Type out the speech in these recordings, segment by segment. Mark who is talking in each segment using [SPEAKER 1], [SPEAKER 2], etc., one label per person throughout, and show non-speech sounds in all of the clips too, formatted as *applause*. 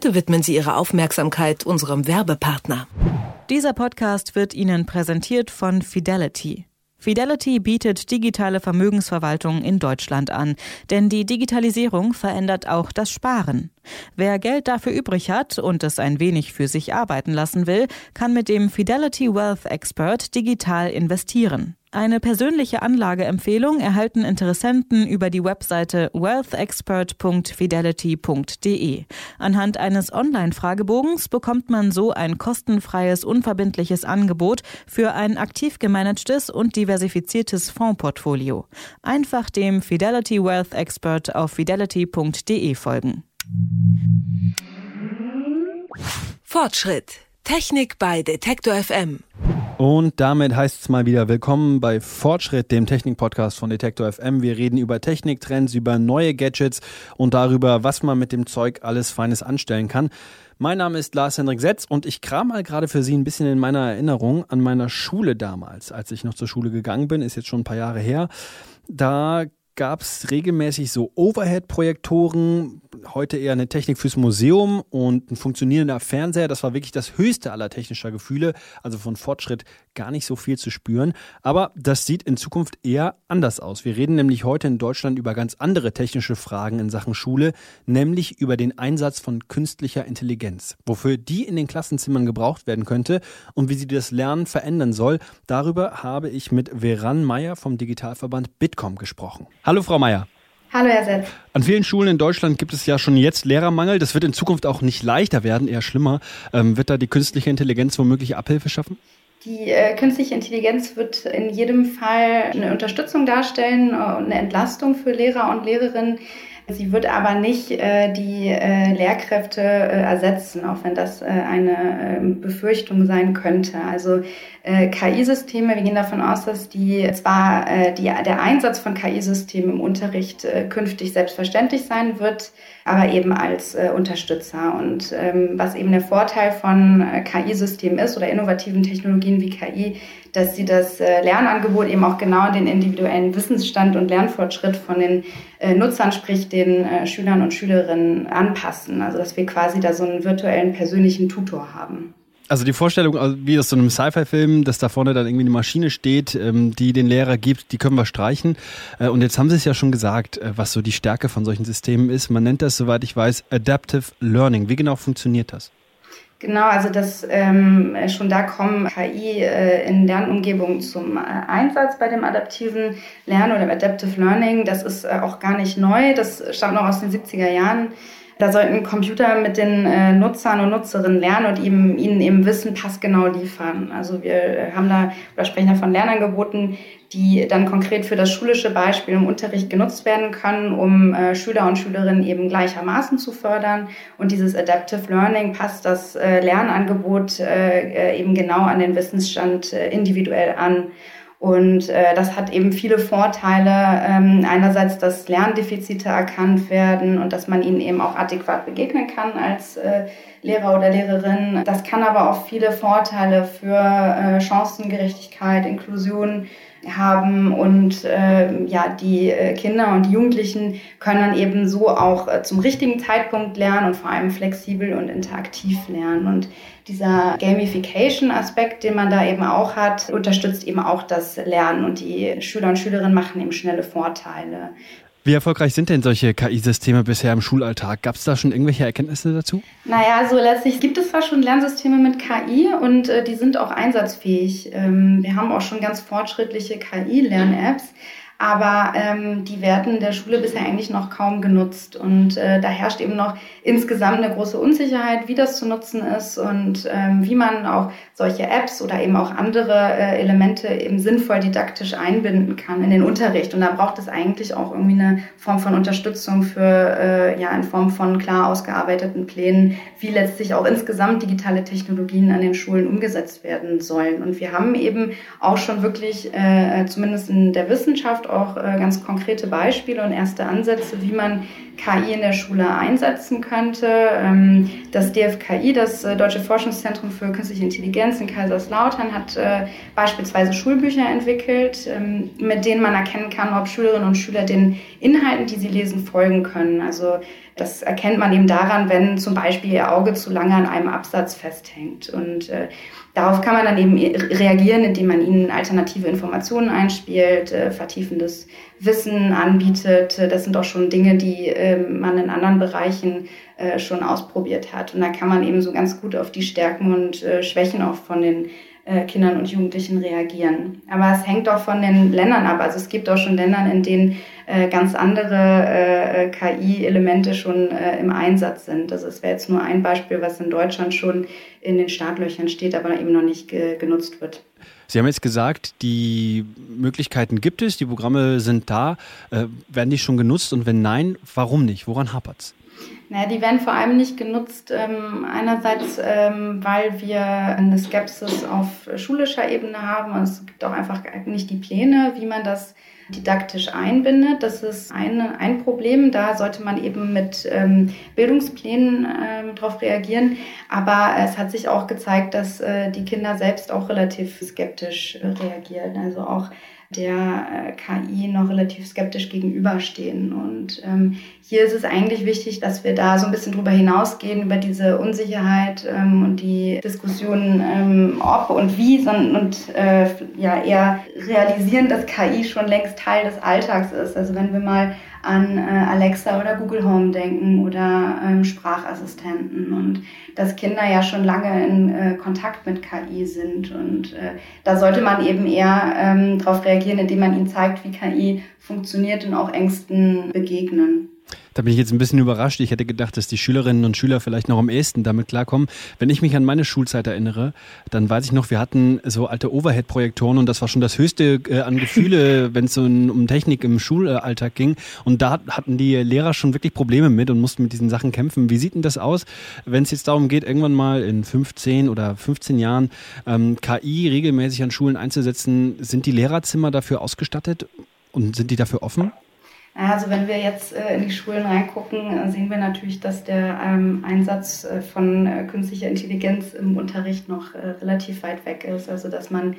[SPEAKER 1] Bitte widmen Sie Ihre Aufmerksamkeit unserem Werbepartner.
[SPEAKER 2] Dieser Podcast wird Ihnen präsentiert von Fidelity. Fidelity bietet digitale Vermögensverwaltung in Deutschland an, denn die Digitalisierung verändert auch das Sparen. Wer Geld dafür übrig hat und es ein wenig für sich arbeiten lassen will, kann mit dem Fidelity Wealth Expert digital investieren. Eine persönliche Anlageempfehlung erhalten Interessenten über die Webseite wealthexpert.fidelity.de. Anhand eines Online-Fragebogens bekommt man so ein kostenfreies, unverbindliches Angebot für ein aktiv gemanagtes und diversifiziertes Fondsportfolio. Einfach dem Fidelity Wealth Expert auf fidelity.de folgen.
[SPEAKER 1] Fortschritt. Technik bei Detektor FM.
[SPEAKER 3] Und damit heißt es mal wieder willkommen bei Fortschritt, dem Technik-Podcast von Detektor FM. Wir reden über Techniktrends, über neue Gadgets und darüber, was man mit dem Zeug alles Feines anstellen kann. Mein Name ist Lars-Hendrik Setz und ich kram mal gerade für Sie ein bisschen in meiner Erinnerung an meiner Schule damals, als ich noch zur Schule gegangen bin, ist jetzt schon ein paar Jahre her. Da gab es regelmäßig so Overhead-Projektoren, heute eher eine Technik fürs Museum und ein funktionierender Fernseher. Das war wirklich das höchste aller technischer Gefühle, also von Fortschritt gar nicht so viel zu spüren. Aber das sieht in Zukunft eher anders aus. Wir reden nämlich heute in Deutschland über ganz andere technische Fragen in Sachen Schule, nämlich über den Einsatz von künstlicher Intelligenz. Wofür die in den Klassenzimmern gebraucht werden könnte und wie sie das Lernen verändern soll, darüber habe ich mit Veran Meyer vom Digitalverband Bitkom gesprochen. Hallo, Frau Meier.
[SPEAKER 4] Hallo, Herr Setz.
[SPEAKER 3] An vielen Schulen in Deutschland gibt es ja schon jetzt Lehrermangel. Das wird in Zukunft auch nicht leichter werden, eher schlimmer. Ähm, wird da die künstliche Intelligenz womöglich Abhilfe schaffen?
[SPEAKER 4] Die äh, künstliche Intelligenz wird in jedem Fall eine Unterstützung darstellen und eine Entlastung für Lehrer und Lehrerinnen. Sie wird aber nicht äh, die äh, Lehrkräfte äh, ersetzen, auch wenn das äh, eine ähm, Befürchtung sein könnte. Also äh, KI-Systeme, wir gehen davon aus, dass die zwar äh, die, der Einsatz von KI-Systemen im Unterricht künftig selbstverständlich sein wird, aber eben als Unterstützer. Und ähm, was eben der Vorteil von KI-Systemen ist oder innovativen Technologien wie KI, dass sie das Lernangebot eben auch genau den individuellen Wissensstand und Lernfortschritt von den Nutzern, sprich den Schülern und Schülerinnen anpassen. Also dass wir quasi da so einen virtuellen persönlichen Tutor haben.
[SPEAKER 3] Also die Vorstellung, also wie aus so einem Sci-Fi-Film, dass da vorne dann irgendwie eine Maschine steht, ähm, die den Lehrer gibt, die können wir streichen. Äh, und jetzt haben Sie es ja schon gesagt, äh, was so die Stärke von solchen Systemen ist. Man nennt das, soweit ich weiß, Adaptive Learning. Wie genau funktioniert das?
[SPEAKER 4] Genau, also das ähm, schon da kommen KI äh, in Lernumgebungen zum äh, Einsatz bei dem adaptiven Lernen oder Adaptive Learning. Das ist äh, auch gar nicht neu. Das stammt noch aus den 70er Jahren. Da sollten Computer mit den äh, Nutzern und Nutzerinnen lernen und eben, ihnen eben Wissen passgenau liefern. Also wir äh, haben da oder sprechen da von Lernangeboten, die dann konkret für das schulische Beispiel im Unterricht genutzt werden können, um äh, Schüler und Schülerinnen eben gleichermaßen zu fördern. Und dieses Adaptive Learning passt das äh, Lernangebot äh, äh eben genau an den Wissensstand individuell an. Und äh, das hat eben viele Vorteile. Ähm, einerseits, dass Lerndefizite erkannt werden und dass man ihnen eben auch adäquat begegnen kann als äh, Lehrer oder Lehrerin. Das kann aber auch viele Vorteile für äh, Chancengerechtigkeit, Inklusion haben und äh, ja die äh, Kinder und die Jugendlichen können dann eben so auch äh, zum richtigen Zeitpunkt lernen und vor allem flexibel und interaktiv lernen und dieser Gamification-Aspekt, den man da eben auch hat, unterstützt eben auch das Lernen und die Schüler und Schülerinnen machen eben schnelle Vorteile.
[SPEAKER 3] Wie erfolgreich sind denn solche KI-Systeme bisher im Schulalltag? Gab es da schon irgendwelche Erkenntnisse dazu?
[SPEAKER 4] Naja, so letztlich gibt es zwar schon Lernsysteme mit KI und äh, die sind auch einsatzfähig. Ähm, wir haben auch schon ganz fortschrittliche KI-Lern-Apps aber ähm, die werden der Schule bisher eigentlich noch kaum genutzt. Und äh, da herrscht eben noch insgesamt eine große Unsicherheit, wie das zu nutzen ist und ähm, wie man auch solche Apps oder eben auch andere äh, Elemente eben sinnvoll didaktisch einbinden kann in den Unterricht. Und da braucht es eigentlich auch irgendwie eine Form von Unterstützung für, äh, ja, in Form von klar ausgearbeiteten Plänen, wie letztlich auch insgesamt digitale Technologien an den Schulen umgesetzt werden sollen. Und wir haben eben auch schon wirklich, äh, zumindest in der Wissenschaft, auch äh, ganz konkrete Beispiele und erste Ansätze, wie man KI in der Schule einsetzen könnte. Ähm, das DFKI, das äh, Deutsche Forschungszentrum für Künstliche Intelligenz in Kaiserslautern, hat äh, beispielsweise Schulbücher entwickelt, ähm, mit denen man erkennen kann, ob Schülerinnen und Schüler den Inhalten, die sie lesen, folgen können. Also Das erkennt man eben daran, wenn zum Beispiel ihr Auge zu lange an einem Absatz festhängt. Und äh, darauf kann man dann eben reagieren, indem man ihnen alternative Informationen einspielt, äh, vertiefendes Wissen anbietet. Das sind auch schon Dinge, die äh, man in anderen Bereichen äh, schon ausprobiert hat. Und da kann man eben so ganz gut auf die Stärken und äh, Schwächen auch von den äh, Kindern und Jugendlichen reagieren. Aber es hängt auch von den Ländern ab. Also es gibt auch schon Länder, in denen äh, ganz andere äh, KI-Elemente schon äh, im Einsatz sind. Es wäre jetzt nur ein Beispiel, was in Deutschland schon in den Startlöchern steht, aber eben noch nicht ge genutzt wird.
[SPEAKER 3] Sie haben jetzt gesagt, die Möglichkeiten gibt es, die Programme sind da. Äh, werden die schon genutzt und wenn nein, warum nicht? Woran hapert es?
[SPEAKER 4] Naja, die werden vor allem nicht genutzt, ähm, einerseits, ähm, weil wir eine Skepsis auf schulischer Ebene haben. Und es gibt auch einfach nicht die Pläne, wie man das didaktisch einbindet. Das ist eine, ein Problem. Da sollte man eben mit ähm, Bildungsplänen ähm, darauf reagieren. Aber es hat sich auch gezeigt, dass äh, die Kinder selbst auch relativ skeptisch äh, reagieren. Also auch der äh, KI noch relativ skeptisch gegenüberstehen. Und ähm, hier ist es eigentlich wichtig, dass wir da so ein bisschen drüber hinausgehen, über diese Unsicherheit ähm, und die Diskussion, ähm, ob und wie, sondern und äh, ja eher realisieren, dass KI schon längst Teil des Alltags ist. Also wenn wir mal an äh, Alexa oder Google Home denken oder ähm, Sprachassistenten und dass Kinder ja schon lange in äh, Kontakt mit KI sind und äh, da sollte man eben eher ähm, darauf reagieren, indem man ihnen zeigt, wie KI funktioniert und auch Ängsten begegnen.
[SPEAKER 3] Da bin ich jetzt ein bisschen überrascht. Ich hätte gedacht, dass die Schülerinnen und Schüler vielleicht noch am ehesten damit klarkommen. Wenn ich mich an meine Schulzeit erinnere, dann weiß ich noch, wir hatten so alte Overhead-Projektoren und das war schon das Höchste äh, an Gefühle, *laughs* wenn es so um Technik im Schulalltag ging. Und da hatten die Lehrer schon wirklich Probleme mit und mussten mit diesen Sachen kämpfen. Wie sieht denn das aus, wenn es jetzt darum geht, irgendwann mal in 15 oder 15 Jahren ähm, KI regelmäßig an Schulen einzusetzen? Sind die Lehrerzimmer dafür ausgestattet und sind die dafür offen?
[SPEAKER 4] Also wenn wir jetzt äh, in die Schulen reingucken, äh, sehen wir natürlich, dass der ähm, Einsatz äh, von künstlicher Intelligenz im Unterricht noch relativ weit weg ist. Also dass man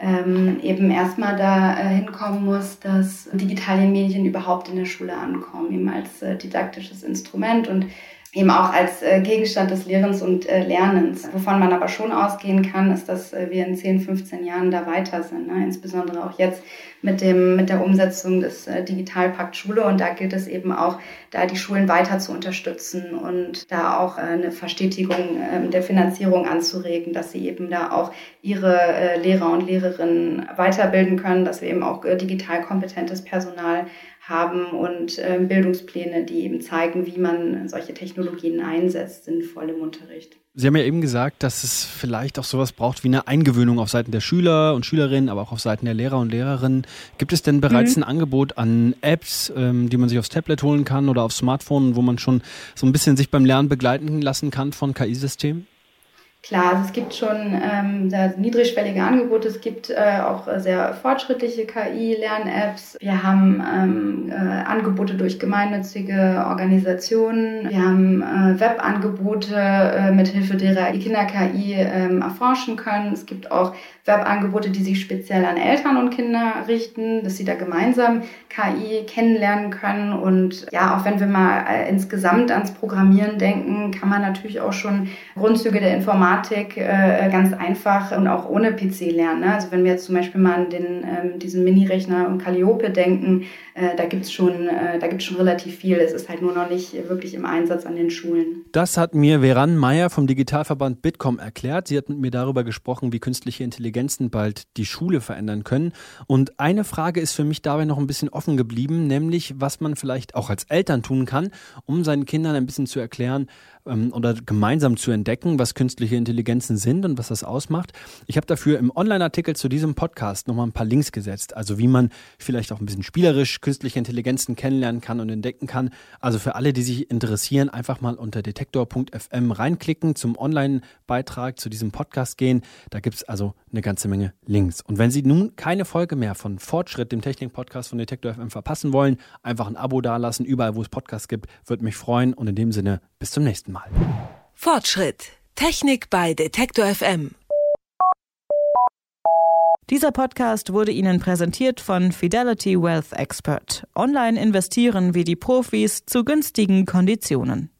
[SPEAKER 4] ähm, eben erstmal da hinkommen muss, dass digitale Medien überhaupt in der Schule ankommen, eben als didaktisches Instrument und eben auch als äh, Gegenstand des Lehrens und äh, Lernens. Wovon man aber schon ausgehen kann, ist, dass äh, wir in 10, 15 Jahren da weiter sind. Ne? Insbesondere auch jetzt mit, dem, mit der Umsetzung des Digitalpakt Schule. Und da gilt es eben auch, da die Schulen weiter zu unterstützen und da auch eine Verstetigung äh, der Finanzierung anzuregen, dass sie eben da auch ihre Lehrer und Lehrerinnen weiterbilden können, dass wir eben auch digital kompetentes Personal haben und äh, Bildungspläne, die eben zeigen, wie man solche Technologien einsetzt, sinnvoll im Unterricht.
[SPEAKER 3] Sie haben ja eben gesagt, dass es vielleicht auch sowas braucht wie eine Eingewöhnung auf Seiten der Schüler und Schülerinnen, aber auch auf Seiten der Lehrer und Lehrerinnen. Gibt es denn bereits mhm. ein Angebot an Apps, ähm, die man sich aufs Tablet holen kann oder aufs Smartphone, wo man schon so ein bisschen sich beim Lernen begleiten lassen kann von KI-Systemen?
[SPEAKER 4] Klar, also es gibt schon ähm, sehr niedrigschwellige Angebote, es gibt äh, auch sehr fortschrittliche KI-Lern-Apps. Wir haben ähm, äh, Angebote durch gemeinnützige Organisationen. Wir haben äh, Webangebote, äh, mit Hilfe derer die Kinder KI ähm, erforschen können. Es gibt auch Webangebote, die sich speziell an Eltern und Kinder richten, dass sie da gemeinsam KI kennenlernen können. Und ja, auch wenn wir mal äh, insgesamt ans Programmieren denken, kann man natürlich auch schon Grundzüge der Informatik äh, ganz einfach und auch ohne PC lernen. Ne? Also wenn wir jetzt zum Beispiel mal an den, ähm, diesen Mini-Rechner und Calliope denken, äh, da gibt's schon, äh, schon relativ viel. Es ist halt nur noch nicht wirklich im Einsatz an den Schulen.
[SPEAKER 3] Das hat mir Veran Meyer vom Digitalverband Bitkom erklärt. Sie hat mit mir darüber gesprochen, wie künstliche Intelligenzen bald die Schule verändern können. Und eine Frage ist für mich dabei noch ein bisschen offen geblieben, nämlich was man vielleicht auch als Eltern tun kann, um seinen Kindern ein bisschen zu erklären, ähm, oder gemeinsam zu entdecken, was künstliche Intelligenzen sind und was das ausmacht. Ich habe dafür im Online-Artikel zu diesem Podcast nochmal ein paar Links gesetzt, also wie man vielleicht auch ein bisschen spielerisch künstliche Intelligenzen kennenlernen kann und entdecken kann. Also für alle, die sich interessieren, einfach mal unter detektor.fm reinklicken, zum Online-Beitrag zu diesem Podcast gehen. Da gibt es also eine ganze Menge Links. Und wenn Sie nun keine Folge mehr von Fortschritt, dem Technik-Podcast von Detektor FM verpassen wollen, einfach ein Abo dalassen, überall wo es Podcasts gibt, würde mich freuen. Und in dem Sinne, bis zum nächsten Mal.
[SPEAKER 1] Fortschritt. Technik bei Detektor FM.
[SPEAKER 2] Dieser Podcast wurde Ihnen präsentiert von Fidelity Wealth Expert. Online investieren wie die Profis zu günstigen Konditionen.